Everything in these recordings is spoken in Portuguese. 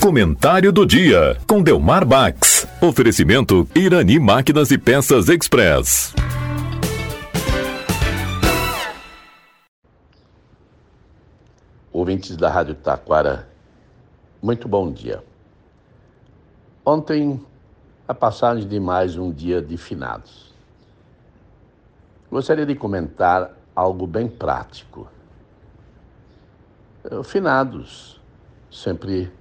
Comentário do dia com Delmar Bax. Oferecimento Irani Máquinas e Peças Express. Ouvintes da Rádio Taquara, muito bom dia. Ontem, a passagem de mais um dia de finados. Gostaria de comentar algo bem prático. Finados sempre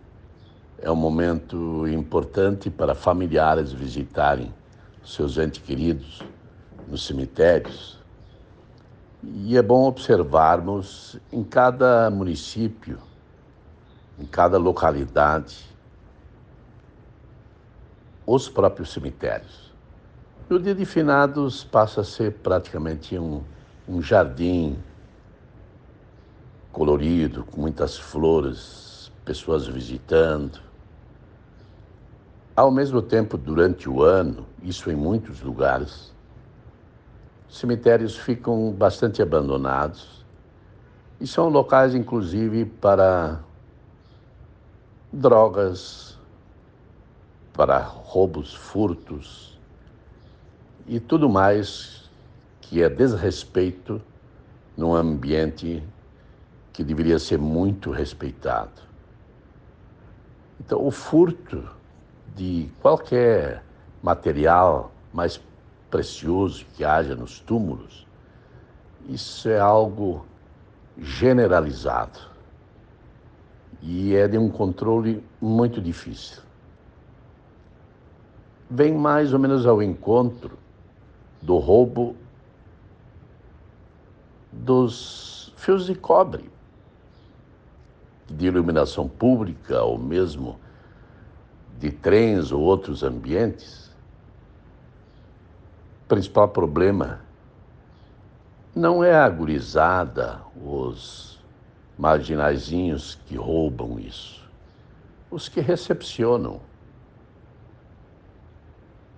é um momento importante para familiares visitarem seus entes queridos nos cemitérios. E é bom observarmos em cada município, em cada localidade, os próprios cemitérios. E o dia de finados passa a ser praticamente um, um jardim colorido, com muitas flores, pessoas visitando. Ao mesmo tempo, durante o ano, isso em muitos lugares, cemitérios ficam bastante abandonados e são locais, inclusive, para drogas, para roubos, furtos e tudo mais que é desrespeito num ambiente que deveria ser muito respeitado. Então, o furto de qualquer material mais precioso que haja nos túmulos, isso é algo generalizado e é de um controle muito difícil. Vem mais ou menos ao encontro do roubo dos fios de cobre, de iluminação pública ou mesmo de trens ou outros ambientes, o principal problema não é a gurizada, os marginaizinhos que roubam isso, os que recepcionam.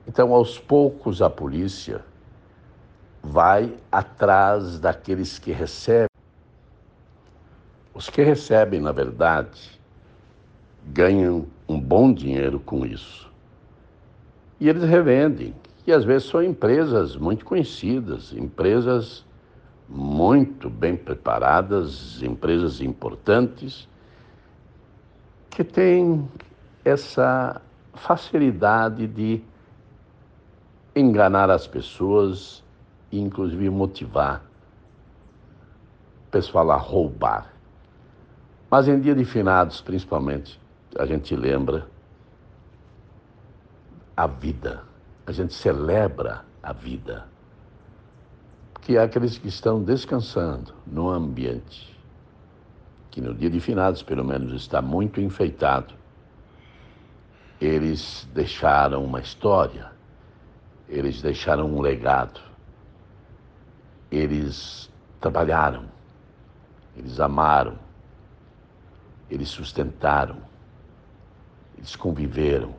Então, aos poucos, a polícia vai atrás daqueles que recebem. Os que recebem, na verdade, ganham um bom dinheiro com isso. E eles revendem, e às vezes são empresas muito conhecidas, empresas muito bem preparadas, empresas importantes, que têm essa facilidade de enganar as pessoas e, inclusive, motivar o pessoal a roubar. Mas em dia de finados, principalmente, a gente lembra a vida, a gente celebra a vida. Que há aqueles que estão descansando no ambiente, que no dia de finados, pelo menos, está muito enfeitado. Eles deixaram uma história, eles deixaram um legado, eles trabalharam, eles amaram, eles sustentaram, eles conviveram,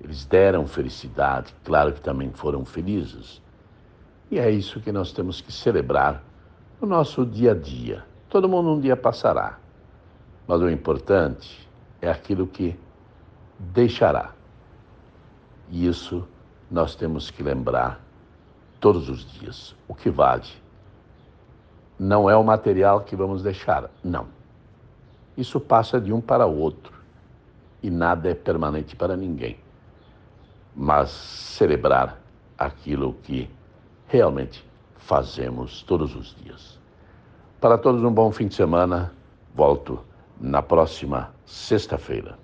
eles deram felicidade, claro que também foram felizes. E é isso que nós temos que celebrar no nosso dia a dia. Todo mundo um dia passará, mas o importante é aquilo que deixará. E isso nós temos que lembrar todos os dias. O que vale não é o material que vamos deixar, não. Isso passa de um para o outro e nada é permanente para ninguém. Mas celebrar aquilo que realmente fazemos todos os dias. Para todos, um bom fim de semana. Volto na próxima sexta-feira.